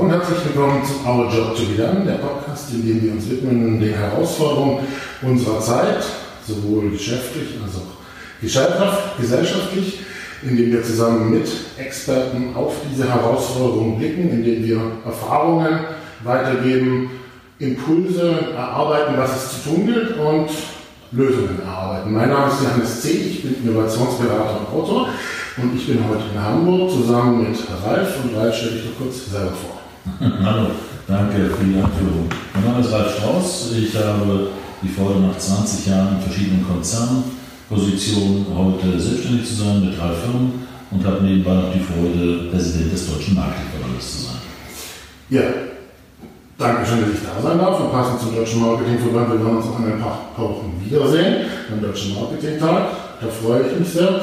Und herzlich willkommen zu Our Job to Be Done, der Podcast, in dem wir uns widmen den Herausforderungen unserer Zeit, sowohl geschäftlich als auch gesellschaftlich, indem wir zusammen mit Experten auf diese Herausforderungen blicken, indem wir Erfahrungen weitergeben, Impulse erarbeiten, was es zu tun gilt und Lösungen erarbeiten. Mein Name ist Johannes C., ich bin Innovationsberater und Autor und ich bin heute in Hamburg zusammen mit Ralf und Ralf stelle ich doch kurz selber vor. Hallo, danke für die Anführung. Mein Name ist Ralf Strauß. Ich habe die Freude, nach 20 Jahren in verschiedenen Konzernpositionen heute selbstständig zu sein mit drei Firmen und habe nebenbei noch die Freude, Präsident des Deutschen Marketingverbandes zu sein. Ja, danke schön, dass ich da sein darf. Wir passen zum Deutschen Marketingverband. Wir werden uns in ein paar, paar Wochen wiedersehen beim Deutschen Marketingtag. Da freue ich mich sehr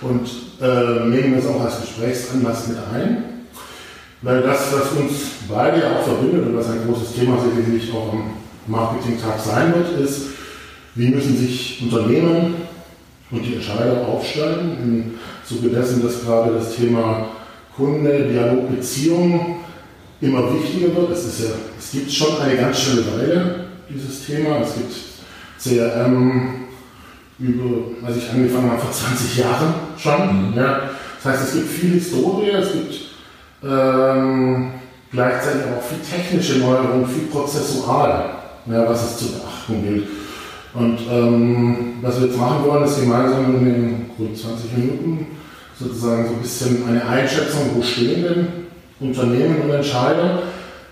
und äh, nehmen das auch als Gesprächsanlass mit ein. Weil das, was uns beide ja auch verbindet und was ein großes Thema sicherlich auch am Marketingtag sein wird, ist, wie müssen sich Unternehmen und die Entscheider aufstellen im Zuge dessen, dass gerade das Thema Kunde, Dialog, Beziehung immer wichtiger wird. Es, ist ja, es gibt schon eine ganz schöne Weile, dieses Thema. Es gibt CRM, über, als ich angefangen habe, vor 20 Jahren schon. Mhm. Ja. Das heißt, es gibt viel Historie, es gibt ähm, gleichzeitig auch viel technische Neuerungen, viel prozessual, ja, was es zu beachten gilt. Und ähm, was wir jetzt machen wollen, ist gemeinsam in den rund 20 Minuten sozusagen so ein bisschen eine Einschätzung, wo stehen denn Unternehmen und Entscheider,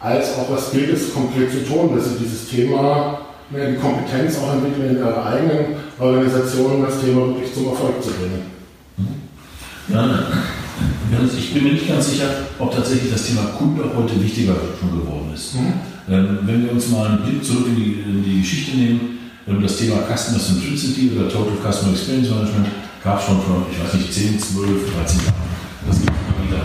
als auch was gilt es konkret zu tun, dass sie dieses Thema, ja, die Kompetenz auch entwickeln in ihrer eigenen Organisation, das Thema wirklich zum Erfolg zu bringen. Mhm. Ja, ich bin mir nicht ganz sicher, ob tatsächlich das Thema Kunde heute wichtiger schon geworden ist. Mhm. Ähm, wenn wir uns mal einen Blick zurück in die, in die Geschichte nehmen, ähm, das Thema Customer Centricity oder Total Customer Experience Management gab es schon vor, ich weiß nicht, 10, 12, 13 Jahren. Das gibt es immer wieder.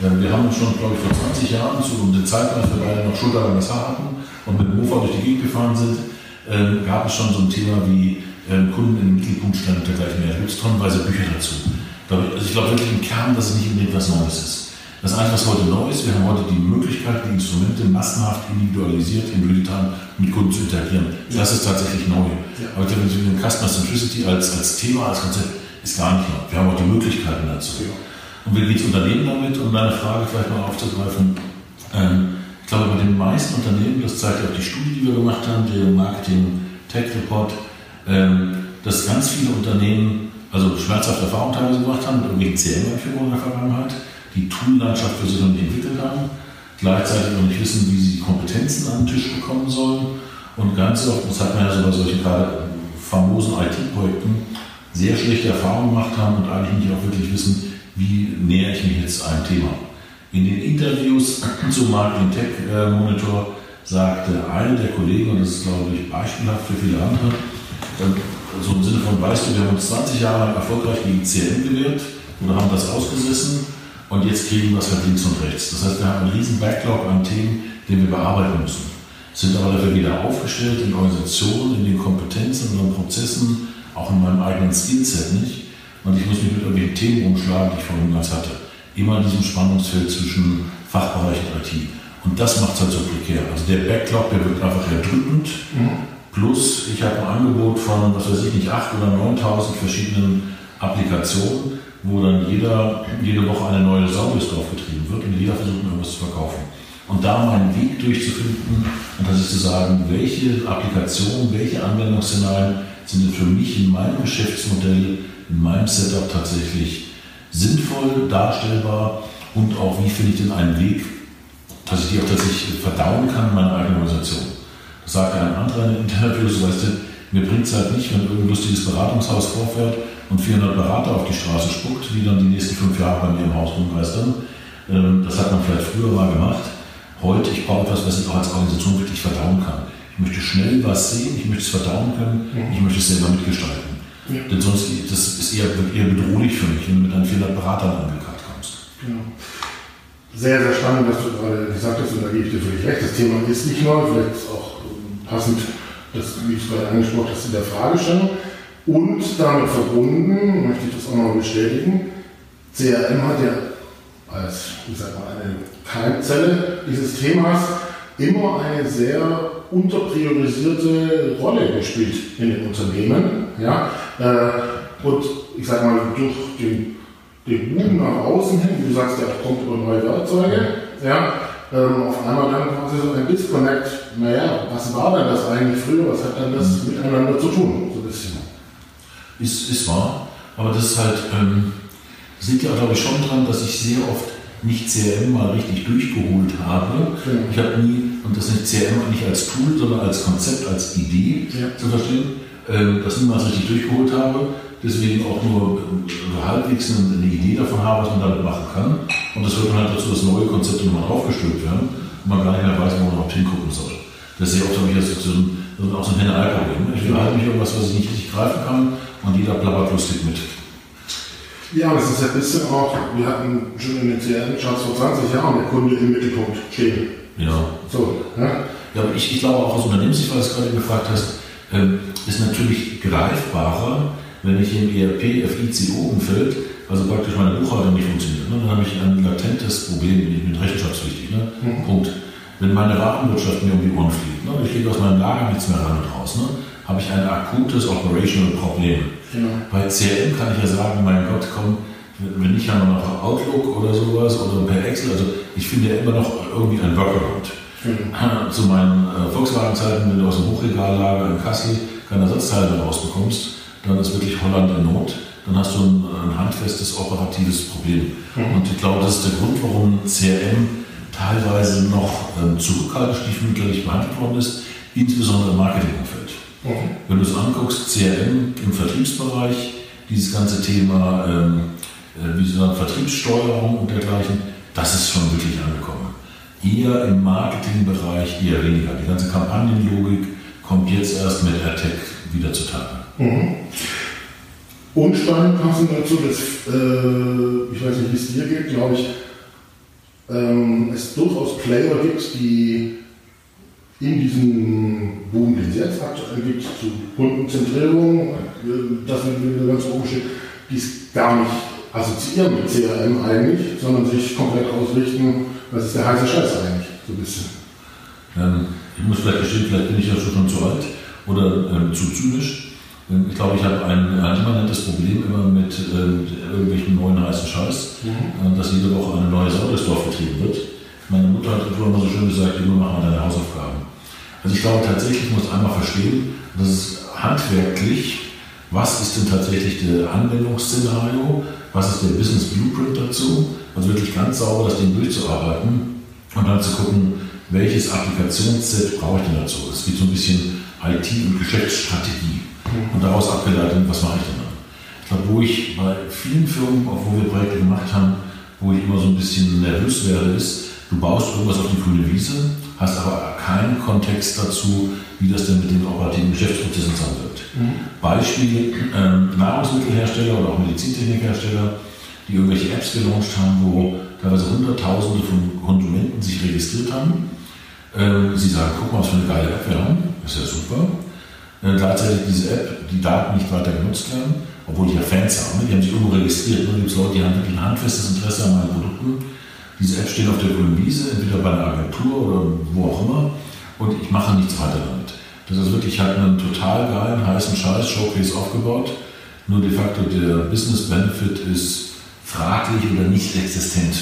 Ähm, wir haben schon, glaube ich, vor 20 Jahren, zu der Zeit, als wir beide noch schulterlanges Haar hatten und mit dem Mofa durch die Gegend gefahren sind, gab es schon so ein Thema wie Kunden im Mittelpunkt stellen und dergleichen mehr. Da gibt es tonnenweise Bücher dazu. Also ich glaube wirklich im Kern, dass es nicht unbedingt was Neues ist. Das Einzige, was heute neu ist, wir haben heute die Möglichkeit, die Instrumente massenhaft individualisiert in Realtime mit Kunden zu interagieren. Das ist tatsächlich neu. Ja. Aber wenn Sie den Customer Centricity als, als Thema, als Konzept, ist gar nicht neu. Wir haben auch die Möglichkeiten dazu. Ja. Und wie geht es Unternehmen damit? Um deine Frage vielleicht mal aufzugreifen. Ähm, ich glaube, bei den meisten Unternehmen, das zeigt auch die Studie, die wir gemacht haben, der Marketing Tech Report, ähm, dass ganz viele Unternehmen also schmerzhafte Erfahrungen teilweise gemacht haben mit irgendwelchen CRM-Einführungen in der Vergangenheit, die Tool-Landschaft für sich noch nicht entwickelt haben, gleichzeitig noch nicht wissen, wie sie die Kompetenzen an den Tisch bekommen sollen und ganz oft, das hat man ja so bei solchen gerade famosen IT-Projekten, sehr schlechte Erfahrungen gemacht haben und eigentlich nicht auch wirklich wissen, wie nähere ich mich jetzt einem Thema. In den Interviews zum Marketing Tech Monitor sagte eine der Kollegen, und das ist glaube ich beispielhaft für viele andere, so im Sinne von, weißt du, wir haben uns 20 Jahre lang erfolgreich gegen CRM gewehrt oder haben das ausgesessen und jetzt kriegen wir es halt links und rechts. Das heißt, wir haben einen riesen Backlog an Themen, den wir bearbeiten müssen. Sind aber dafür wieder aufgestellt in Organisationen, in den Kompetenzen, in den Prozessen, auch in meinem eigenen Skillset nicht. Und ich muss mich mit irgendwelchen Themen umschlagen, die ich vorhin ganz hatte. Immer in diesem Spannungsfeld zwischen Fachbereich und IT. Und das macht es halt so prekär. Also der Backlog, der wird einfach erdrückend. Mhm Plus, ich habe ein Angebot von, was weiß ich nicht, 8.000 oder 9.000 verschiedenen Applikationen, wo dann jeder, jede Woche eine neue Service draufgetrieben wird und jeder versucht, irgendwas zu verkaufen. Und da meinen Weg durchzufinden und das ist zu sagen, welche Applikationen, welche Anwendungsszenarien sind denn für mich in meinem Geschäftsmodell, in meinem Setup tatsächlich sinnvoll, darstellbar und auch wie finde ich denn einen Weg, dass ich die auch tatsächlich verdauen kann in meiner eigenen Organisation sagt ein anderer in Interviews, weißt du, mir bringt es halt nicht, wenn irgendein lustiges Beratungshaus vorfährt und 400 Berater auf die Straße spuckt, die dann die nächsten fünf Jahre bei mir im Haus rumgeistern. Ähm, das hat man vielleicht früher mal gemacht. Heute, ich brauche etwas, was ich auch als Organisation wirklich verdauen kann. Ich möchte schnell was sehen, ich möchte es verdauen können, ich möchte es selber mitgestalten. Ja. Denn sonst das ist eher, eher bedrohlich für mich, wenn du mit deinen 400 Beratern angekarrt kommst. Genau. Sehr, sehr spannend, was du gerade gesagt hast, und da gebe ich dir völlig recht. Das Thema ist nicht neu, vielleicht auch passend, das, wie es gerade angesprochen hast, in der Fragestellung. Und damit verbunden, möchte ich das auch noch bestätigen, CRM hat ja als ich sag mal, eine Keimzelle dieses Themas immer eine sehr unterpriorisierte Rolle gespielt in den Unternehmen. Ja? Äh, und ich sage mal, durch den, den Boom nach außen hin, wie du sagst, der kommt über neue Werkzeuge, ja, ähm, auf einmal dann quasi so ein Disconnect, naja, was war denn das eigentlich früher, was hat denn das miteinander zu tun, so ein bisschen. Ist, ist wahr, aber das ist halt, ähm, sind ja, glaube ich, schon dran, dass ich sehr oft nicht CRM mal richtig durchgeholt habe. Ja. Ich habe nie, und das nicht CRM nicht als Tool, sondern als Konzept, als Idee ja. zu verstehen, äh, das niemals richtig durchgeholt habe. Deswegen auch nur äh, halbwegs eine, eine, Idee davon habe, was man damit machen kann. Und das wird dann halt dazu, dass neue Konzepte nochmal draufgestülpt werden und man gar nicht mehr weiß, wo man überhaupt hingucken soll. Das ist ja oft ich das so ein, auch so ein Henne-Ei-Problem. Ich behalte mich irgendwas, was ich nicht richtig greifen kann und jeder plappert lustig mit. Ja, das ist ja ein bisschen auch, wir hatten schon in den CRM-Charts vor 20 Jahren der Kunde im Mittelpunkt stehen. Ja. So, ja. ja aber ich, ich glaube auch aus Unternehmenssicht, weil du es gerade gefragt hast, ähm, ist natürlich greifbarer, wenn ich im ERP, FICO-Umfeld, also praktisch meine Buchhaltung nicht funktioniert. Ne? Dann habe ich ein latentes Problem, ich bin rechenschaftspflichtig. Ne? Mhm. Punkt. Wenn meine Warenwirtschaft mir um die Ohren fliegt, ne? ich kriege aus meinem Lager nichts mehr rein und raus, ne? habe ich ein akutes Operational Problem. Genau. Bei CRM kann ich ja sagen, mein Gott, komm, wenn nicht, haben wir noch Outlook oder sowas oder per Excel. Also ich finde ja immer noch irgendwie ein Workaround. Mhm. Zu meinen äh, Volkswagen-Zeiten, wenn du aus dem Hochregallager in Kassel keine Ersatzteile rausbekommst, dann ist wirklich Holland in Not. Dann hast du ein, ein handfestes operatives Problem. Mhm. Und ich glaube, das ist der Grund, warum CRM teilweise noch ähm, zurückhaltend stiefmütterlich behandelt worden ist, insbesondere im Marketingumfeld. Mhm. Wenn du es anguckst, CRM im Vertriebsbereich, dieses ganze Thema ähm, äh, wie so Vertriebssteuerung und dergleichen, das ist schon wirklich angekommen. Eher im Marketingbereich eher weniger. Die ganze Kampagnenlogik kommt jetzt erst mit AirTech wieder zutage. Mhm. Umstand passend dazu, dass, äh, ich weiß nicht, wie es dir geht, glaube ich, ähm, es durchaus Player gibt, die in diesem Boom, den es jetzt aktuell gibt, zu Kundenzentrierung, das wird ganz oben steht, die es gar nicht assoziieren mit CRM eigentlich, sondern sich komplett ausrichten, was ist der heiße Scheiß eigentlich, so ein bisschen. Ähm, ich muss vielleicht gestehen, vielleicht bin ich ja schon zu alt oder ähm, zu zynisch. Ähm, ich glaube, ich habe ein, ein immanentes Problem immer mit äh, irgendwelchen neuen heißen Scheiß, mhm. äh, dass jede Woche eine neue Sau durchs Dorf getrieben wird. Meine Mutter hat früher immer so schön gesagt, Junge, mach mal deine Hausaufgaben. Also ich glaube tatsächlich, muss einmal verstehen, dass es handwerklich, was ist denn tatsächlich der Anwendungsszenario, was ist der Business Blueprint dazu, also wirklich ganz sauber das Ding durchzuarbeiten und dann zu gucken, welches Applikationsset brauche ich denn dazu. Es gibt so ein bisschen IT- und Geschäftsstrategie und daraus abgeleitet, was mache ich denn dann. Ich glaube, wo ich bei vielen Firmen, auch wo wir Projekte gemacht haben, wo ich immer so ein bisschen nervös werde, ist, du baust irgendwas auf die grüne Wiese, hast aber keinen Kontext dazu, wie das denn mit den operativen Geschäftsprozessen zusammenwirkt. Mhm. Beispiel ähm, Nahrungsmittelhersteller oder auch Medizintechnikhersteller, die irgendwelche Apps gelauncht haben, wo teilweise Hunderttausende von Konsumenten sich registriert haben. Ähm, sie sagen, guck mal, was für eine geile App wir haben, ist ja super. Äh, gleichzeitig diese App, die Daten nicht weiter genutzt werden, obwohl die ja Fans haben. Ne? Die haben sich irgendwo registriert. Ne? gibt es Leute, die haben wirklich ein handfestes Interesse an meinen Produkten diese Apps stehen auf der grünen Wiese, entweder bei einer Agentur oder wo auch immer, und ich mache nichts weiter damit. Das ist wirklich, ich habe einen total geilen, heißen Scheiß, Showcase aufgebaut, nur de facto der Business Benefit ist fraglich oder nicht existent.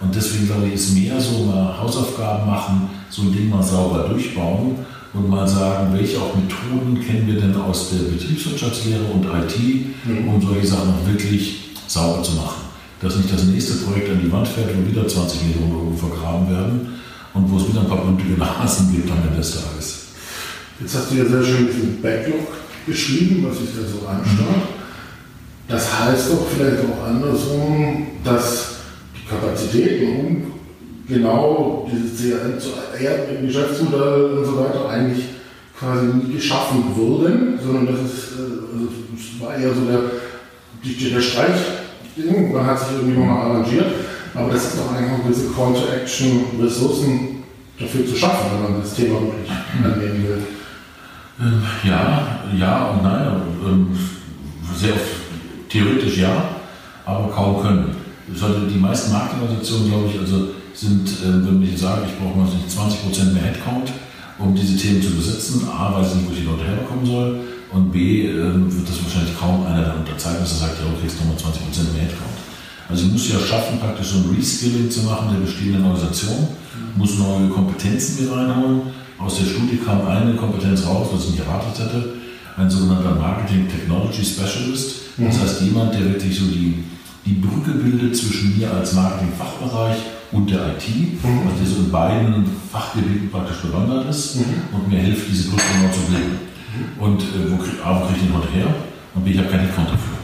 Und deswegen glaube ich, ist mehr so mal Hausaufgaben machen, so ein Ding mal sauber durchbauen und mal sagen, welche auch Methoden kennen wir denn aus der Betriebswirtschaftslehre und IT, mhm. um solche Sachen auch wirklich sauber zu machen dass nicht das nächste Projekt an die Wand fährt, wo wieder 20 Millionen Euro vergraben werden und wo es wieder ein paar blutige Nasen gibt am Ende des Tages. Jetzt hast du ja sehr schön diesen Backlog beschrieben, was sich da so anschaut. Das heißt doch vielleicht auch andersrum, dass die Kapazitäten, um genau dieses CRM zu erden, im Geschäftsmodell und so weiter eigentlich quasi nie geschaffen wurden, sondern das, ist, äh, also das war eher so der, der Streich man hat sich irgendwie nochmal arrangiert, aber das ist doch eigentlich auch diese Call to Action, Ressourcen dafür zu schaffen, wenn man das Thema wirklich annehmen will. Ähm, ja, ja und nein. Ähm, sehr theoretisch ja, aber kaum können. die meisten Marketingorganisationen, glaube ich, also sind, äh, wenn ich sage, ich brauche mal 20% mehr Headcount, um diese Themen zu besetzen. A, weiß ich nicht, wo die Leute herbekommen soll. Und B, äh, wird das wahrscheinlich kaum einer dann unterzeichnen, dass er sagt, ja, du kriegst nochmal 20% mehr Headcount. Also ich muss ja schaffen, praktisch so ein Reskilling zu machen der bestehenden Organisation, muss neue Kompetenzen mit reinholen. Aus der Studie kam eine Kompetenz raus, was ich nicht erwartet hätte, ein sogenannter Marketing Technology Specialist. Das heißt jemand, der wirklich so die, die Brücke bildet zwischen mir als Marketing-Fachbereich und der IT, mhm. also der so in beiden Fachgebieten praktisch bewandert ist mhm. und mir hilft, diese Brücke genau zu bilden. Mhm. Und äh, wo, krieg, A, wo kriege ich den heute her? Und B, ich habe keinen Headcount dafür.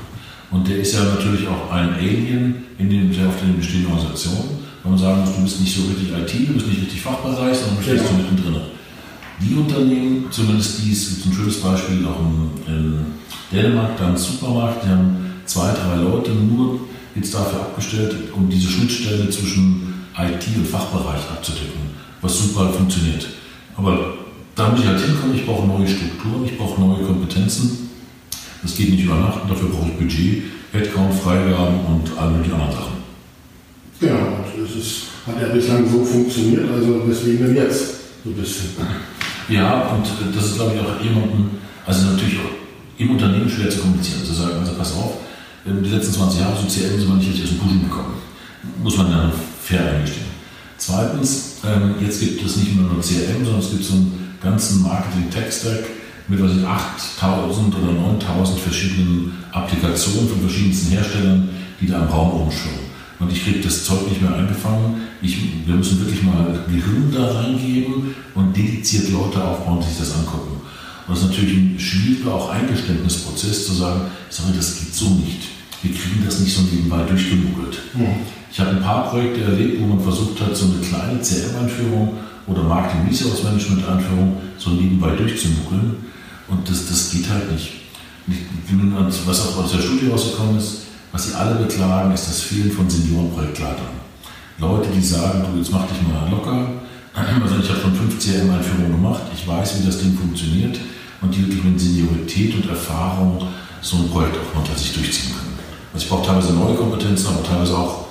Und der ist ja natürlich auch ein Alien in den, auf den bestehenden Organisationen. Wenn man sagen muss, du bist nicht so richtig IT, du bist nicht richtig Fachbereich, sondern du stehst ja. so mittendrin. Die Unternehmen, zumindest dies, gibt ein schönes Beispiel auch in, in Dänemark, da ein Supermarkt, die haben zwei, drei Leute nur jetzt dafür abgestellt, um diese Schnittstelle zwischen IT und Fachbereich abzudecken, was super funktioniert. Aber da muss ich halt hinkommen, ich brauche neue Strukturen, ich brauche neue Kompetenzen. Das geht nicht über Nacht, dafür brauche ich Budget, Headcount, Freigaben und all möglichen anderen Sachen. Genau, und es ist, hat ja bislang so funktioniert, also weswegen denn jetzt so ein bisschen. Ja, und das ist glaube ich auch jemandem, also natürlich auch im Unternehmen schwer zu kommunizieren. Zu sagen, also pass auf, die letzten 20 Jahre so CRM sind wir nicht richtig aus dem Pushen bekommen. Muss man dann fair eingestehen. Zweitens, ähm, jetzt gibt es nicht nur CRM, sondern es gibt so einen ganzen Marketing-Tech-Stack mit was ich, 8000 oder 9000 verschiedenen Applikationen von verschiedensten Herstellern, die da im Raum rumschwimmen. Und ich kriege das Zeug nicht mehr eingefangen. Ich, wir müssen wirklich mal Gehirn da reingeben und dediziert Leute aufbauen, die sich das angucken. Und das ist natürlich ein schwieriger auch Eingeständnisprozess zu sagen, sorry, das geht so nicht. Wir kriegen das nicht so nebenbei durchgemuggelt. Mhm. Ich habe ein paar Projekte erlebt, wo man versucht hat, so eine kleine CRM-Einführung oder Marketing Resource Management Einführung so nebenbei durchzumuggeln. Und das, das geht halt nicht. Was auch aus der Studie rausgekommen ist, was sie alle beklagen, ist das Fehlen von Seniorenprojektleitern. Leute, die sagen, du, jetzt mach dich mal locker. Also ich habe schon fünf CRM-Einführungen gemacht, ich weiß, wie das Ding funktioniert und die wirklich mit Seniorität und Erfahrung so ein Projekt auch unter sich durchziehen können. Also ich brauche teilweise neue Kompetenzen, aber teilweise auch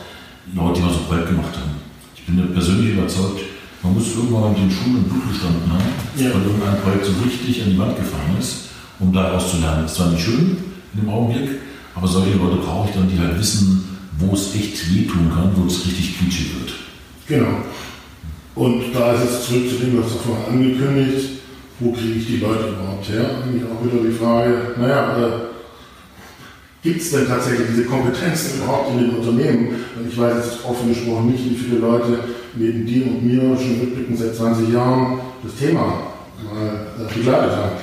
Leute, die mal so Projekt gemacht haben. Ich bin persönlich überzeugt, man muss irgendwann mit den Schulen im Blut gestanden haben, ja. weil irgendein Projekt so richtig an die Wand gefahren ist, um daraus zu lernen. Das ist zwar nicht schön in dem Augenblick, aber solche Leute brauche ich dann, die halt wissen, wo es echt wehtun kann, wo es richtig quietschig wird. Genau. Und da ist es zurück zu dem, was du vorhin angekündigt, wo kriege ich die Leute überhaupt her? Eigentlich auch wieder die Frage, naja, äh, gibt es denn tatsächlich diese Kompetenzen überhaupt in den Unternehmen? Und ich weiß jetzt offen gesprochen nicht, wie viele Leute neben dir und mir schon rückblickend seit 20 Jahren das Thema mal äh, begleitet haben.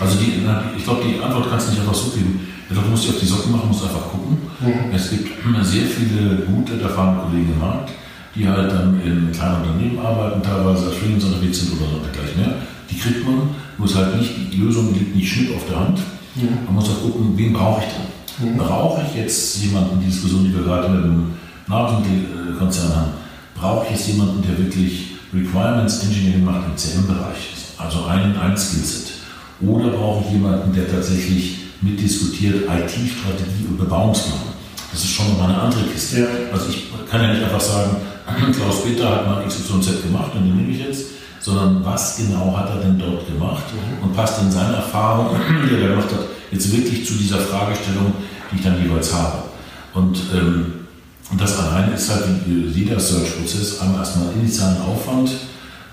Also die, ich glaube, die Antwort kannst du nicht einfach so geben. Ich glaube, du musst dich auf die Socken machen, musst einfach gucken. Mhm. Es gibt sehr viele gute, erfahrene Kollegen im Markt, die halt dann in kleinen Unternehmen arbeiten, teilweise als Freelancer unterwegs sind oder dergleichen mehr. Die kriegt man, muss halt nicht, die Lösung liegt nicht schnitt auf der Hand. Mhm. Man muss auch gucken, wen brauche ich denn? Mhm. Brauche ich jetzt jemanden, die Diskussion, die wir gerade mit dem Nahrungsmittelkonzern haben, brauche ich jetzt jemanden, der wirklich Requirements Engineering macht im CM-Bereich, also ein, ein Skillset? Oder brauche ich jemanden, der tatsächlich mitdiskutiert IT-Strategie und Bebauungsplan? Das ist schon mal eine andere Kiste. Ja. Also ich kann ja nicht einfach sagen, Klaus Peter hat mal XYZ gemacht und den nehme ich jetzt, sondern was genau hat er denn dort gemacht mhm. und passt in seine Erfahrung, die er gemacht hat, jetzt wirklich zu dieser Fragestellung, die ich dann jeweils habe. Und, ähm, und das alleine ist halt wie jeder Search-Prozess einmal erstmal initialen Aufwand,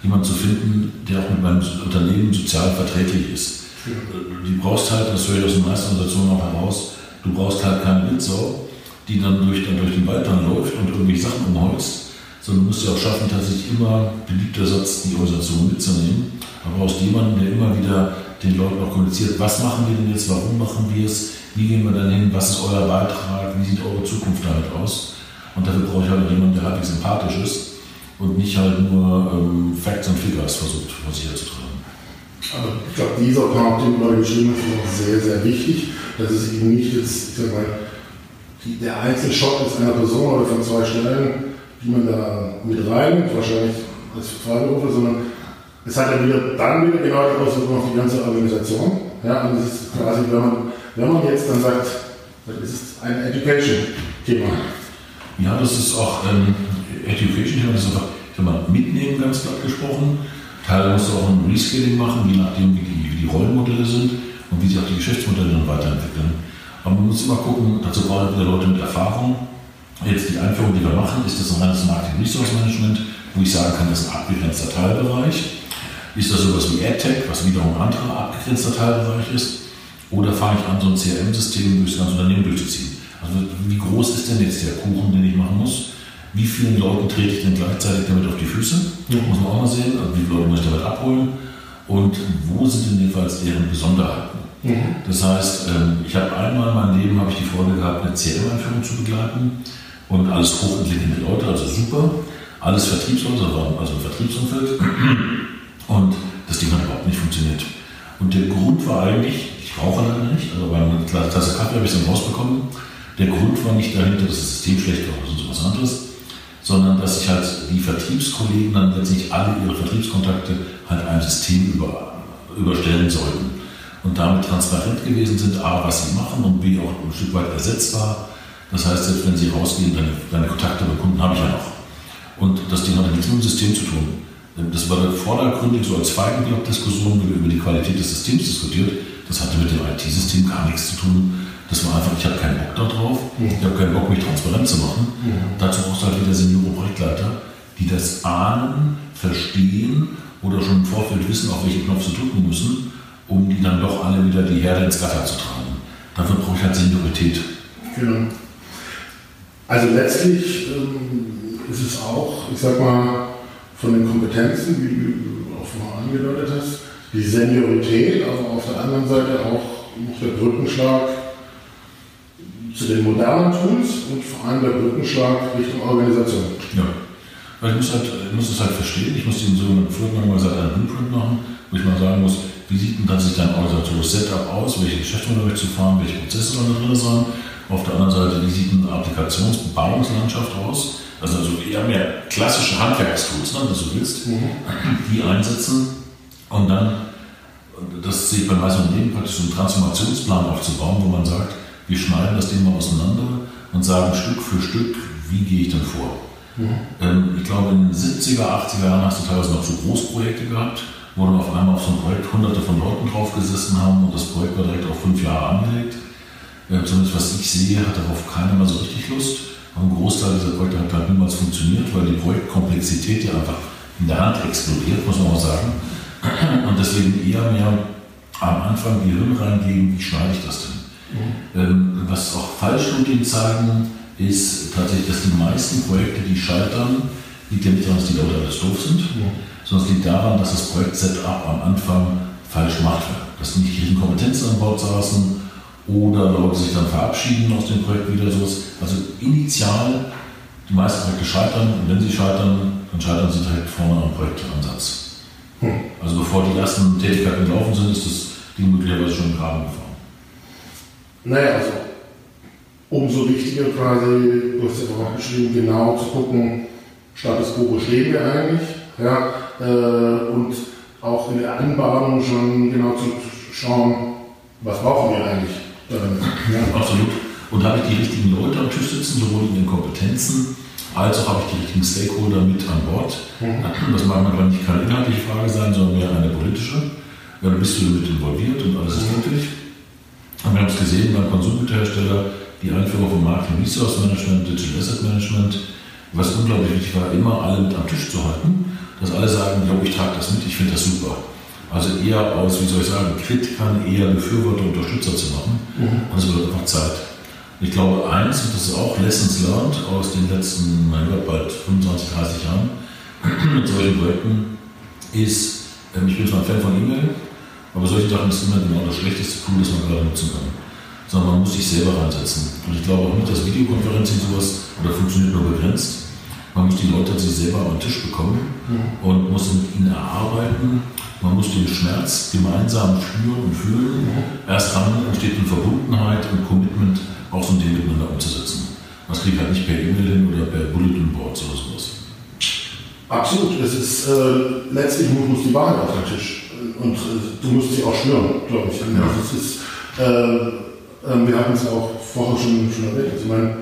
jemanden zu finden, der auch mit meinem Unternehmen sozial verträglich ist. Mhm. Du brauchst halt, das höre ich aus den meisten Organisationen auch heraus, du brauchst halt keine Bildsau, die dann durch, dann durch den Wald dann läuft und irgendwelche Sachen umholzt, sondern du musst ja auch schaffen, tatsächlich immer, beliebter Satz, die Organisation mitzunehmen, aber aus jemandem, der immer wieder den Leuten auch kommuniziert, was machen wir denn jetzt, warum machen wir es, wie gehen wir dann hin, was ist euer Beitrag, wie sieht eure Zukunft damit aus. Und dafür brauche ich halt jemanden, der halbwegs sympathisch ist und nicht halt nur ähm, Facts und Figures versucht, vor sich herzutragen. Aber ich glaube, dieser Part, den du gerade geschrieben hast, ist auch sehr, sehr wichtig. dass es eben nicht jetzt, ich sag mal, die, der Einzelshot ist einer Person oder von zwei Stellen die man da mit reinnimmt, wahrscheinlich als Freiberufler, sondern es hat ja wieder dann wieder genau die Auswirkung auf die ganze Organisation. Ja, und es ist quasi, wenn man, wenn man jetzt dann sagt, das ist ein Education-Thema. Ja, das ist auch ähm, Education, das ist einfach, ich mal, mitnehmen, ganz klar gesprochen. Teilweise musst du auch ein Rescaling machen, je nachdem, wie die, wie die Rollenmodelle sind und wie sich auch die Geschäftsmodelle dann weiterentwickeln. Aber man muss immer gucken, dazu brauchen wir Leute mit Erfahrung. Jetzt die Einführung, die wir machen, ist das ein reines Marketing Resource Management, wo ich sagen kann, das ist ein abgegrenzter Teilbereich. Ist das sowas wie AdTech, was wiederum ein anderer abgegrenzter Teilbereich ist? Oder fange ich an, so ein CRM-System durch das ganze Unternehmen durchzuziehen? Also wie groß ist denn jetzt der Kuchen, den ich machen muss? Wie vielen Leuten trete ich denn gleichzeitig damit auf die Füße? Mhm. Muss man auch mal sehen. Also wie viele Leute muss ich damit abholen? Und wo sind denn jedenfalls deren Besonderheiten? Mhm. Das heißt, ähm, ich habe einmal in meinem Leben habe ich die Freude gehabt, eine CRM-Einführung zu begleiten und alles hochintelligente Leute, also super. Alles Vertriebsleute, also ein Vertriebsumfeld. Und das Ding hat überhaupt nicht funktioniert. Und der Grund war eigentlich, ich rauche leider nicht, also bei einer Tasse Kaffee habe ich es dann rausbekommen. Der Grund war nicht dahinter, dass das System schlecht war oder so was anderes, sondern dass sich halt die Vertriebskollegen dann letztlich alle ihre Vertriebskontakte halt einem System über, überstellen sollten und damit transparent gewesen sind, A, was sie machen und B, auch ein Stück weit ersetzbar. Das heißt, selbst wenn sie rausgehen, deine, deine Kontakte bei Kunden habe ich ja noch. Und das Ding hat nichts mit dem System zu tun. Das war vordergründig so als Feigenblatt-Diskussion, wie wir über die Qualität des Systems diskutiert. Das hatte mit dem IT-System gar nichts zu tun. Das war einfach, ich habe keinen Bock darauf. Ich habe keinen Bock, mich transparent zu machen. Ja. Dazu brauchst du halt wieder Seniore Projektleiter, die das ahnen, verstehen oder schon im Vorfeld wissen, auf welchen Knopf sie drücken müssen, um die dann doch alle wieder die Herde ins Gatter zu tragen. Dafür brauche ich halt Seniorität. Genau. Also letztlich ähm, ist es auch, ich sag mal, von den Kompetenzen, wie du auch vorher angedeutet hast, die Seniorität, aber auf der anderen Seite auch noch der Brückenschlag zu den modernen Tools und vor allem der Brückenschlag Richtung Organisation. Ja, weil ich muss, halt, ich muss es halt verstehen, ich muss den sogenannten Flugmann mal einen Blueprint machen, wo ich mal sagen muss, wie sieht denn dann sich dein organisatorisches Setup aus, welche Geschäftsmodelle möchtest du fahren, welche Prozesse sollen da drin sein. Auf der anderen Seite, wie sieht eine Applikationsbebauungslandschaft aus? Also, also wir haben ja klassische Handwerkstools, ne, wenn du willst, mhm. die einsetzen und dann, das sehe ich bei meisten Unternehmen praktisch, so einen Transformationsplan aufzubauen, wo man sagt, wir schneiden das mal auseinander und sagen Stück für Stück, wie gehe ich denn vor. Mhm. Ähm, ich glaube, in den 70er, 80er Jahren hast du teilweise noch so Großprojekte gehabt, wo dann auf einmal auf so ein Projekt hunderte von Leuten drauf gesessen haben und das Projekt war direkt auf fünf Jahre angelegt. Äh, zumindest was ich sehe, hat darauf keiner mehr so richtig Lust. Ein Großteil dieser Projekte hat halt niemals funktioniert, weil die Projektkomplexität ja einfach in der Hand explodiert, muss man auch sagen. Und deswegen eher mehr am Anfang die Hirn reingeben, wie schneide ich das denn? Mhm. was auch Fallstudien zeigen, ist tatsächlich, dass die meisten Projekte, die scheitern, liegt ja nicht daran, dass die Leute alles doof sind, mhm. sondern es liegt daran, dass das Projekt-Setup am Anfang falsch gemacht wird. Dass nicht die richtigen Kompetenzen an Bord saßen oder Leute sich dann verabschieden aus dem Projekt wieder sowas. Also initial, die meisten Projekte scheitern und wenn sie scheitern, dann scheitern sie direkt vorne am Projektansatz. Mhm. Also bevor die ersten Tätigkeiten gelaufen sind, ist das Ding möglicherweise schon im Graben gefahren. Naja, also umso wichtiger quasi, du hast ja auch geschrieben, genau zu gucken, Status quo stehen wir eigentlich, ja, äh, und auch in der Anbahnung schon genau zu schauen, was brauchen wir eigentlich. Ähm, ja. Absolut. Und habe ich die richtigen Leute am Tisch sitzen, sowohl in den Kompetenzen, als auch habe ich die richtigen Stakeholder mit an Bord. Mhm. Das mag manchmal nicht keine inhaltliche Frage sein, sondern mehr eine politische. Ja, da bist du mit involviert und alles ist mhm. möglich. Und wir haben es gesehen beim Konsumgüterhersteller, die Einführung von Marketing Resource Management, Digital Asset Management, was unglaublich wichtig war, immer alle mit am Tisch zu halten, dass alle sagen, ja, ich trage das mit, ich finde das super. Also eher aus, wie soll ich sagen, Kritikern eher Befürworter, Unterstützer zu machen. Mhm. Und es wird einfach Zeit. Ich glaube, eins, und das ist auch Lessons learned aus den letzten, mein Gott, bald 25, 30 Jahren mit solchen Projekten, ist, ähm, ich bin zwar ein Fan von E-Mail, aber solche Sachen ist immer genau das schlechteste Tool, das man gerade nutzen kann. Sondern man muss sich selber reinsetzen. Und ich glaube auch nicht, dass Videokonferenzen sowas oder funktioniert nur begrenzt. Man muss die Leute sich selber am Tisch bekommen mhm. und muss mit ihnen erarbeiten. Man muss den Schmerz gemeinsam spüren und fühlen. Mhm. Erst dann entsteht eine Verbundenheit und Commitment, auch so ein Ding miteinander umzusetzen. Das kriegt halt nicht per E-Mail hin oder per Bulletin Boards oder sowas. Absolut. Es ist äh, letztlich muss die Wahrheit auf den Tisch und äh, du musst sie auch spüren, glaube ich. Ja. Also ist, äh, äh, wir hatten es auch vorher schon, schon erwähnt. Also ich meine,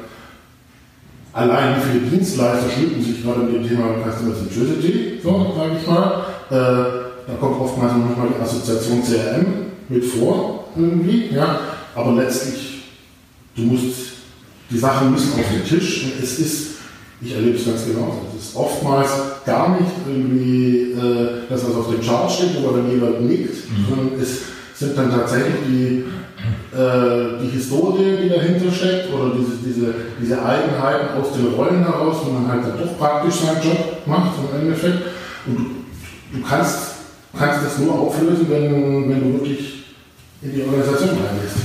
allein wie viele Dienstleister schmücken sich gerade mit dem Thema Customer Centricity, so sage ich mal. Äh, da kommt oftmals noch mal die Assoziation CRM mit vor, irgendwie, ja. Aber letztlich, du musst, die Sachen müssen auf den Tisch und es ist, ich erlebe es ganz genau, es ist oftmals gar nicht irgendwie äh, das, was auf dem Chart steht, wo dann jemand nickt, mhm. sondern es sind dann tatsächlich die, äh, die Historie, die dahinter steckt oder diese, diese, diese Eigenheiten aus den Rollen heraus, wo man halt dann doch praktisch seinen Job macht im Endeffekt. Und du, du kannst kannst das nur auflösen, wenn, wenn du wirklich in die Organisation reingehst.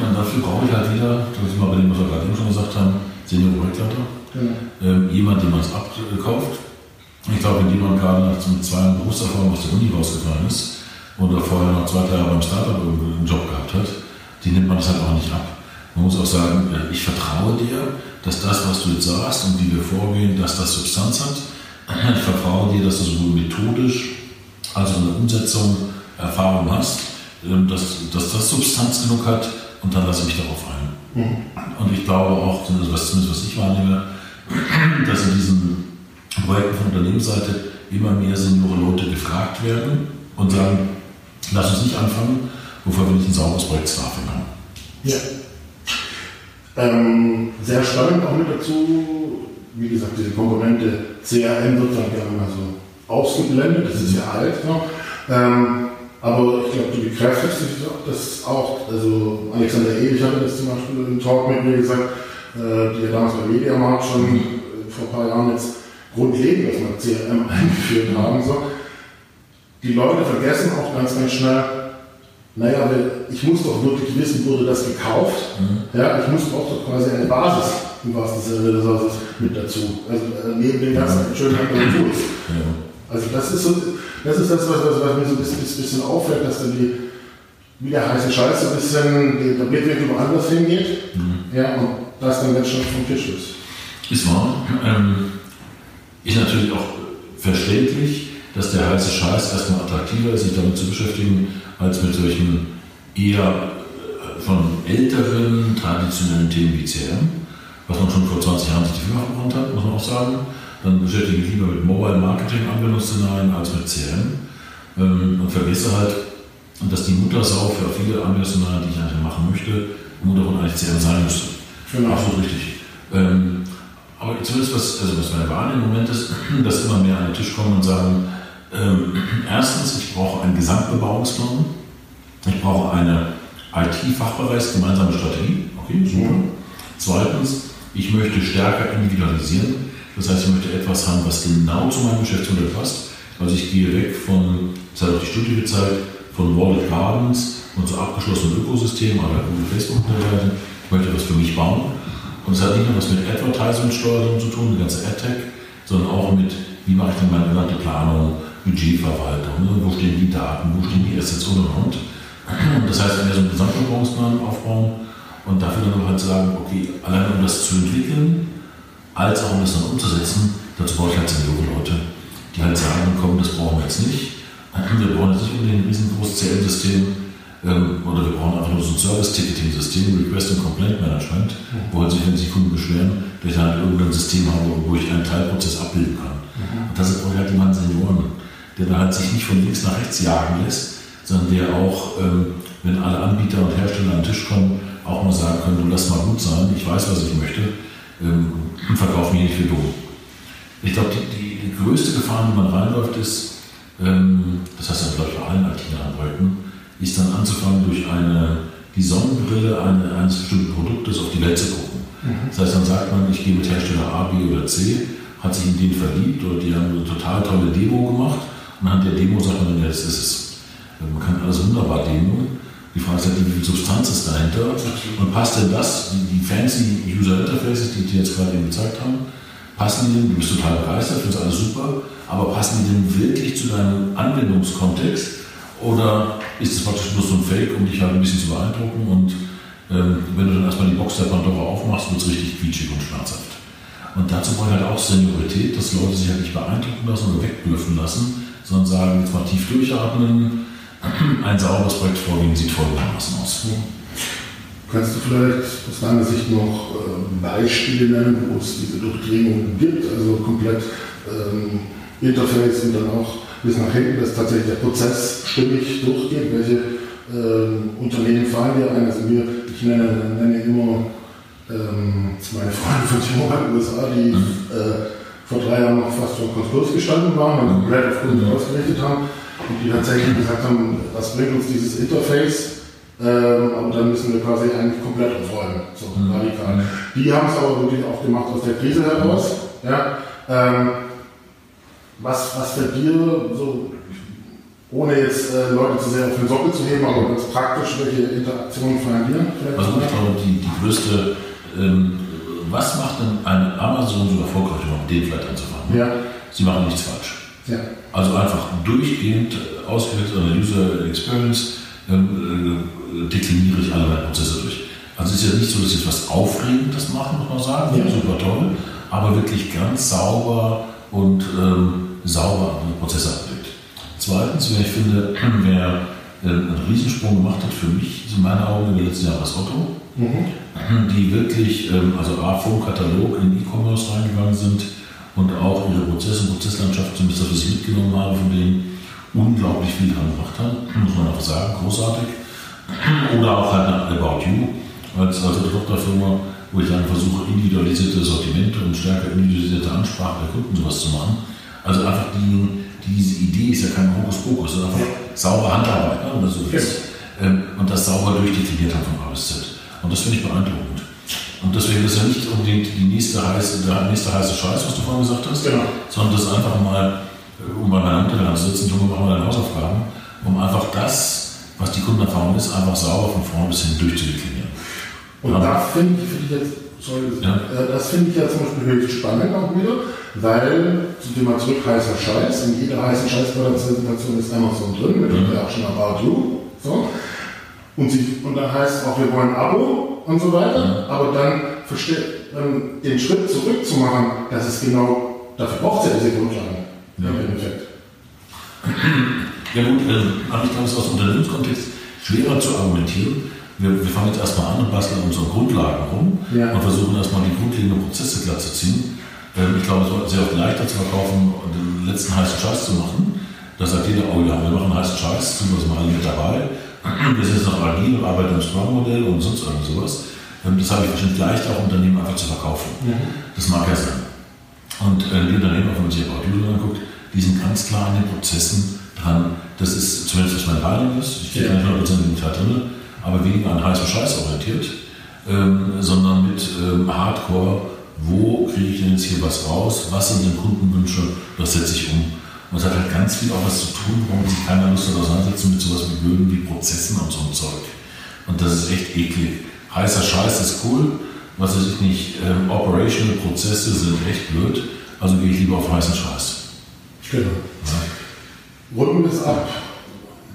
Und dafür brauche ich halt wieder, das ist mal bei dem, was wir gerade eben schon gesagt haben, Senior Projektleiter. Genau. Ähm, jemand, dem man es abkauft. Ich glaube, wenn jemand gerade nach zwei Jahren Berufserfahrung aus der Uni rausgefallen ist oder vorher noch zwei, drei Jahre beim Startup einen Job gehabt hat, die nimmt man das halt auch nicht ab. Man muss auch sagen, äh, ich vertraue dir, dass das, was du jetzt sagst und wie wir vorgehen, dass das Substanz hat. Ich vertraue dir, dass du sowohl methodisch also eine Umsetzung, Erfahrung hast, ähm, dass, dass das Substanz genug hat und dann lasse ich mich darauf ein. Mhm. Und ich glaube auch, was, zumindest was ich wahrnehme, dass in diesen Projekten von Unternehmensseite immer mehr Seniore Leute gefragt werden und sagen, lass uns nicht anfangen, bevor wir nicht ein sauberes Projekt Staffing haben. Ja. Ähm, sehr spannend auch mit dazu, wie gesagt, diese Komponente CRM wird dann gerne mal so ausgeblendet, das ist ja alt noch. Ähm, aber ich glaube, du bekräftigst das auch. Also Alexander Ewig hatte das zum Beispiel im Talk mit mir gesagt, äh, die ja damals bei Mediamarkt schon mhm. vor ein paar Jahren jetzt grundlegend das mal CRM eingeführt haben. So. Die Leute vergessen auch ganz, ganz schnell, naja, ich muss doch wirklich wissen, wurde das gekauft. Mhm. Ja, ich muss auch quasi eine Basis im wahrsten Sinne des Wortes mit dazu. Also äh, neben den ganzen schönen Tools. Ja. Also das ist, so, das, ist das, was, was, was mir so ein bisschen, bisschen auffällt, dass dann die, wie der heiße Scheiß so ein bisschen, der Blickwinkel woanders hingeht mhm. ja, und das dann ganz schnell vom Tisch ist. Ist wahr. Ähm, ist natürlich auch verständlich, dass der heiße Scheiß erstmal attraktiver ist, sich damit zu beschäftigen, als mit solchen eher äh, von älteren, traditionellen Themen wie CRM, was man schon vor 20 Jahren sich die Finger verbrannt hat, muss man auch sagen dann beschäftige ich mich lieber mit Mobile Marketing Anwendungsszenarien als mit CRM ähm, und vergesse halt, dass die Muttersau für viele Anwendungsszenarien, die ich eigentlich machen möchte, im Untergrund eigentlich CRM sein müsste. Genau. Absolut richtig. Ähm, aber zumindest was, also was meine Wahrnehmung im Moment ist, dass immer mehr an den Tisch kommen und sagen, ähm, erstens, ich brauche einen Gesamtbebauungsplan, ich brauche eine IT-Fachbereichsgemeinsame Strategie, okay, super. Mhm. Zweitens, ich möchte stärker individualisieren. Das heißt, ich möchte etwas haben, was genau zu meinem Geschäftsmodell passt. Also ich gehe weg von, das hat auch die Studie gezeigt, von Wallet Gardens und so abgeschlossenen Ökosystemen, aber Google, Facebook und dergleichen. Ich möchte etwas für mich bauen. Und es hat nicht nur was mit Advertising-Steuerung zu tun, die ganze AdTech, sondern auch mit, wie mache ich denn meine genannte Planung, Budgetverwaltung, ne? wo stehen die Daten, wo stehen die Assets und und und. Das heißt, wenn wir so einen Gesamtverbrauchsplan aufbauen und dafür dann halt sagen, okay, allein um das zu entwickeln, als auch um das dann umzusetzen, dazu brauche ich halt Senioren-Leute, die halt sagen, komm, das brauchen wir jetzt nicht. Wir brauchen jetzt nicht unbedingt ein riesengroßes CL-System ähm, oder wir brauchen einfach nur so ein Service-Ticketing-System, Request and Complaint Management, mhm. wo halt sich, wenn sich Kunden beschweren, dass ich halt irgendein System habe, wo ich einen Teilprozess abbilden kann. Mhm. Und das brauche ich halt jemanden Senioren, der da halt sich nicht von links nach rechts jagen lässt, sondern der auch, ähm, wenn alle Anbieter und Hersteller an den Tisch kommen, auch mal sagen können, du lass mal gut sein, ich weiß, was ich möchte, ähm, verkaufen mich nicht für dumm. Ich glaube, die, die, größte Gefahr, die man reinläuft, ist, ähm, das heißt, das läuft bei allen it Projekten, ist dann anzufangen, durch eine, die Sonnenbrille eine, eines bestimmten Produktes auf die Welt zu gucken. Mhm. Das heißt, dann sagt man, ich gehe mit Hersteller A, B oder C, hat sich in den verliebt oder die haben eine total tolle Demo gemacht anhand der Demo sagt man, ja, das ist es. Man kann alles wunderbar Demo, die Frage ist halt, wie viel Substanz ist dahinter und passt denn das, die, die fancy User Interfaces, die die jetzt gerade eben gezeigt haben, passen die denn, du bist total begeistert, findest alles super, aber passen die denn wirklich zu deinem Anwendungskontext oder ist es praktisch bloß so ein Fake, um dich halt ein bisschen zu beeindrucken und ähm, wenn du dann erstmal die Box der Pandora aufmachst, wird es richtig quietschig und schmerzhaft. Und dazu braucht halt auch Seniorität, dass Leute sich halt nicht beeindrucken lassen oder wegblüffen lassen, sondern sagen, jetzt mal tief durchatmen, ein sauberes Projekt vorgehen sieht folgendermaßen aus. Kannst du vielleicht aus deiner Sicht noch äh, Beispiele nennen, wo es diese Durchdringung gibt, also komplett ähm, Interface und dann auch bis nach hinten, dass tatsächlich der Prozess stimmig durchgeht? Welche ähm, Unternehmen fallen dir ein? Also wir, ich nenne, nenne immer ähm, meine Freunde von T-Mobile USA, die mhm. äh, vor drei Jahren noch fast vor Konkurs gestanden waren und komplett auf Kunden ausgerichtet haben und die tatsächlich gesagt haben, was bringt uns dieses Interface? Ähm, und dann müssen wir quasi eigentlich komplett aufräumen, so mhm. radikal. Die haben es aber wirklich auch gemacht aus der Krise heraus. Ja? Ähm, was, was für dir, so, ohne jetzt äh, Leute zu sehr auf den Sockel zu heben, aber ganz praktisch, welche Interaktionen fallen dir? Also ich glaube, die, die größte, ähm, was macht denn ein Amazon so erfolgreich, um denen vielleicht anzufangen? Ja. Sie machen nichts falsch. Ja. Also einfach durchgehend ausgewählt an der User Experience ähm, äh, dekliniere ich alle meine Prozesse durch. Also es ist ja nicht so, dass ich etwas Aufregendes machen, muss man sagen, ja. super toll, aber wirklich ganz sauber und ähm, sauber an Prozesse abbildet. Zweitens, wer ich finde, wer äh, einen Riesensprung gemacht hat für mich, in meinen Augen in den letzten Jahren das Otto, mhm. die wirklich, ähm, also A, vom Katalog in E-Commerce reingegangen sind und auch ihre Prozesse und Prozesslandschaft, zumindest das, was ich mitgenommen habe von denen, unglaublich viel dran gemacht haben, muss man auch sagen, großartig. Oder auch halt About You, als, als Tochterfirma, wo ich dann versuche, individualisierte Sortimente und stärker individualisierte Ansprache der Kunden sowas zu machen. Also einfach die, diese Idee ist ja kein Hokuspokus, sondern einfach saubere Handarbeit. Ne? Und, so ähm, und das sauber durchdekliniert haben von A bis Z. Und das finde ich beeindruckend. Und deswegen ist ja nicht unbedingt die nächste heiße, der nächste heiße Scheiß, was du vorhin gesagt hast, genau. sondern das einfach mal um bei meiner Mutter zu sitzen, Junge, machen wir deine Hausaufgaben, um einfach das, was die Kundenerfahrung ist, einfach sauber von vorn bis hin durchzudeklinieren. Und ja. da finde ich, find ich jetzt, sorry, ja. äh, das finde ich ja zum Beispiel höchst spannend auch wieder, weil, zum Thema zurück, heißer Scheiß, in jeder heißen Scheißpräsentation ist Amazon drin, mit mhm. der auch schon About You, so. Und, sie, und dann heißt es auch, wir wollen Abo und so weiter, mhm. aber dann ähm, den Schritt zurückzumachen, das ist genau, dafür braucht es ja diese Grundlage ja. im Endeffekt. Ja gut, äh, aber ich glaube, es ist aus Unternehmenskontext schwerer zu argumentieren. Wir, wir fangen jetzt erstmal an und basteln unsere Grundlagen rum ja. und versuchen erstmal die grundlegenden Prozesse klar zu ziehen. Ähm, ich glaube, es ist sehr oft leichter zu verkaufen und den letzten heißen Scheiß zu machen. Da sagt jeder, oh ja, wir machen heißen Scheiß, sind wir mal mit dabei. Wir sind jetzt noch agil und arbeiten im Scrum-Modell und sonst irgend sowas. Ähm, das habe ich bestimmt leichter, auch Unternehmen einfach zu verkaufen. Ja. Das mag ja sein. Und äh, die Unternehmen, wenn man sich About You anguckt, die sind ganz klar an den Prozessen dran. Das ist zumindest was meine Meinung ist. Ich stehe ja. nicht 100% im Detail drin, aber weniger an heißem Scheiß orientiert, ähm, sondern mit ähm, Hardcore, wo kriege ich denn jetzt hier was raus, was sind denn Kundenwünsche, was setze ich um. Und es hat halt ganz viel auch was zu tun, warum sich keiner Lust hat auseinandersetzen mit sowas wie Böden, wie Prozessen und so ein Zeug. Und das ist echt eklig. Heißer Scheiß ist cool, was weiß ich nicht, ähm, Operational Prozesse sind echt blöd, also gehe ich lieber auf heißen Scheiß. Genau. Ja. Runden wir es ab.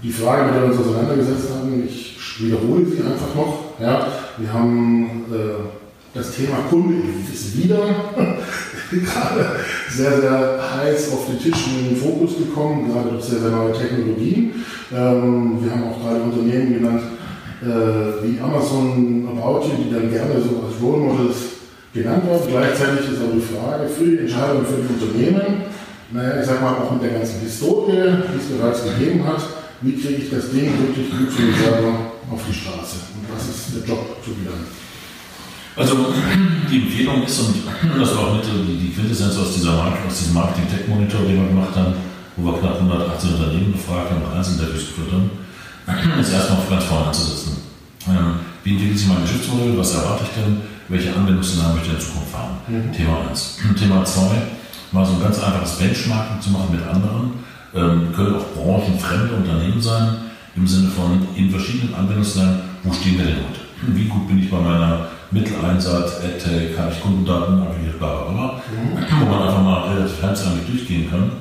Die Frage, mit der wir uns auseinandergesetzt haben, ich wiederhole sie einfach noch. Ja, wir haben äh, das Thema Kunde ist wieder gerade sehr, sehr heiß auf den Tisch in den Fokus gekommen, gerade durch sehr, sehr neue Technologien. Ähm, wir haben auch gerade Unternehmen genannt, äh, wie Amazon About You, die dann gerne so als Role Models genannt werden. Gleichzeitig ist aber die Frage für die Entscheidung für die Unternehmen, naja, ich sag mal auch mit der ganzen Historie, die es bereits gegeben hat, wie kriege ich das Ding wirklich gut für mich selber auf die Straße? Und was ist der Job zu wieder? Also die Empfehlung ist, und das war auch mit die, die Quintessenz aus, dieser Marke, aus diesem Marketing-Tech-Monitor, den wir gemacht haben, wo wir knapp 118 Unternehmen befragt haben und Einzelinterviews geführt haben, ist erstmal auf ganz vorne anzusetzen. Ähm, wie entwickelt sich mein Geschäftsmodell? Was erwarte ich denn? Welche Anwendungsszenarien möchte ich in Zukunft fahren? Mhm. Thema 1. Thema 2, mal so ein ganz einfaches Benchmarking zu machen mit anderen. Ähm, können auch branchenfremde Unternehmen sein, im Sinne von in verschiedenen Anwendungsszenarien, wo stehen wir denn heute? Wie gut bin ich bei meiner Mitteleinsatz, AdTech, habe ich Kundendaten, aggregiert, bla bla bla, mhm. wo man einfach mal relativ handseitig durchgehen kann.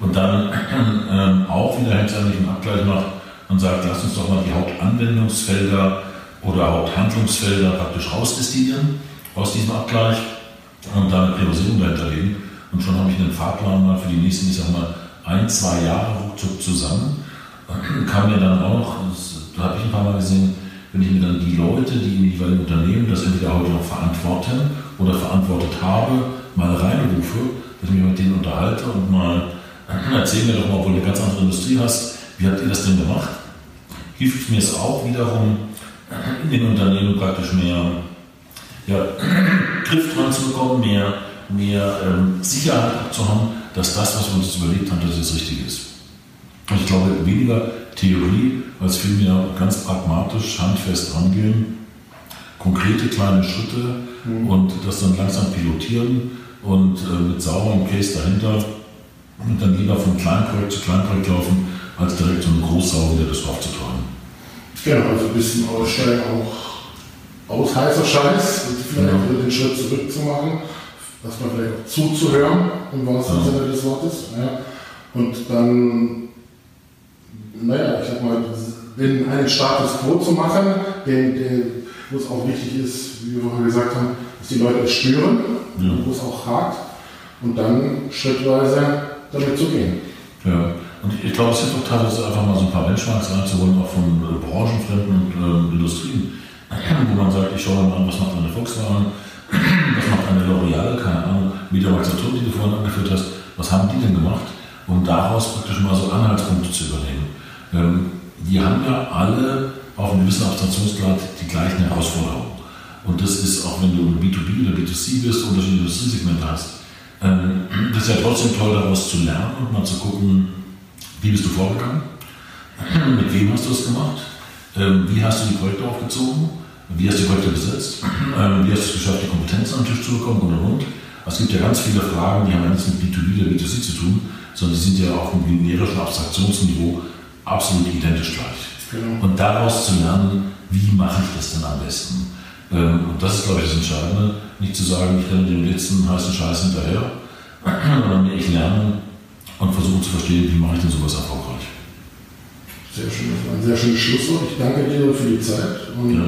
Und dann ähm, auch wieder handseitig einen Abgleich macht und sagt, lass uns doch mal die Hauptanwendungsfelder oder Haupthandlungsfelder praktisch rausdestillieren aus diesem Abgleich und dann eine Priorisierung dahinter legen. Und schon habe ich einen Fahrplan mal für die nächsten, ich sag mal, ein, zwei Jahre ruckzuck zusammen. Kam mir dann auch, das, da habe ich ein paar Mal gesehen, wenn ich mir dann die Leute, die im jeweiligen Unternehmen das entweder heute noch verantworten oder verantwortet habe, mal reinrufe, dass ich mich mit denen unterhalte und mal erzähl mir doch mal, obwohl du eine ganz andere Industrie hast, wie habt ihr das denn gemacht? Hilft mir es auch wiederum, in den Unternehmen praktisch mehr ja, Griff dran zu bekommen, mehr, mehr ähm, Sicherheit zu haben, dass das, was wir uns überlegt haben, dass es richtig ist. Und ich glaube, weniger Theorie als vielmehr ganz pragmatisch, handfest rangehen, konkrete kleine Schritte mhm. und das dann langsam pilotieren und äh, mit sauberem Case dahinter und dann lieber von Kleinprojekt zu Kleinprojekt laufen, als direkt so eine Großsau wieder das Dorf zu tragen. Genau, also ein bisschen aussteigen auch aus heißer Scheiß, vielleicht ja. den Schritt zurück zu machen, was man vielleicht auch zuzuhören, im wahrsten ja. Sinne des Wortes. Ja. Und dann, naja, ich sag mal, den, einen Status quo zu machen, den, den, wo es auch wichtig ist, wie wir vorher gesagt haben, dass die Leute es spüren, ja. wo es auch hakt, und dann schrittweise damit zu gehen. Ja. Und ich glaube, es hilft auch teilweise einfach mal so ein paar Benchmarks reinzuholen, auch von äh, branchenfremden äh, Industrien, wo man sagt, ich schaue mir an, was macht eine Volkswagen, was macht eine L'Oreal, keine Ahnung, Media Saturn, die du vorhin angeführt hast, was haben die denn gemacht, um daraus praktisch mal so Anhaltspunkte zu übernehmen. Ähm, die haben ja alle auf einem gewissen Abstraktionsgrad die gleichen Herausforderungen. Und das ist, auch wenn du B2B oder B2C bist, unterschiedliche Industriesegmente hast, ähm, das ist ja trotzdem toll, daraus zu lernen und mal zu gucken, wie bist du vorgegangen? Mit wem hast du es gemacht? Ähm, wie hast du die Projekte aufgezogen? Wie hast du die Projekte besetzt? Ähm, wie hast du es geschafft, die Kompetenzen am Tisch zu bekommen und und und? Es gibt ja ganz viele Fragen, die haben nichts mit B2B oder B2C zu tun, sondern die sind ja auch im generischen Abstraktionsniveau absolut identisch gleich. Genau. Und daraus zu lernen, wie mache ich das denn am besten? Ähm, und das ist, glaube ich, das Entscheidende. Nicht zu sagen, ich renne dem letzten heißen Scheiß hinterher, sondern ich lerne, und versuchen zu verstehen, wie mache ich denn sowas erfolgreich. Sehr schön, das war ein sehr schönes Schlusswort. Ich danke dir für die Zeit und ja.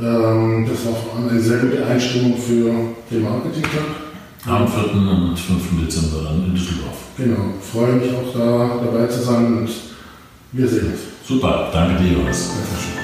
ähm, das war vor allem eine sehr gute Einstimmung für den Marketing-Tag. Am 4. und 5. Dezember dann in Düsseldorf. Genau, freue mich auch da dabei zu sein und wir sehen uns. Super, danke dir, Jonas. Sehr schön.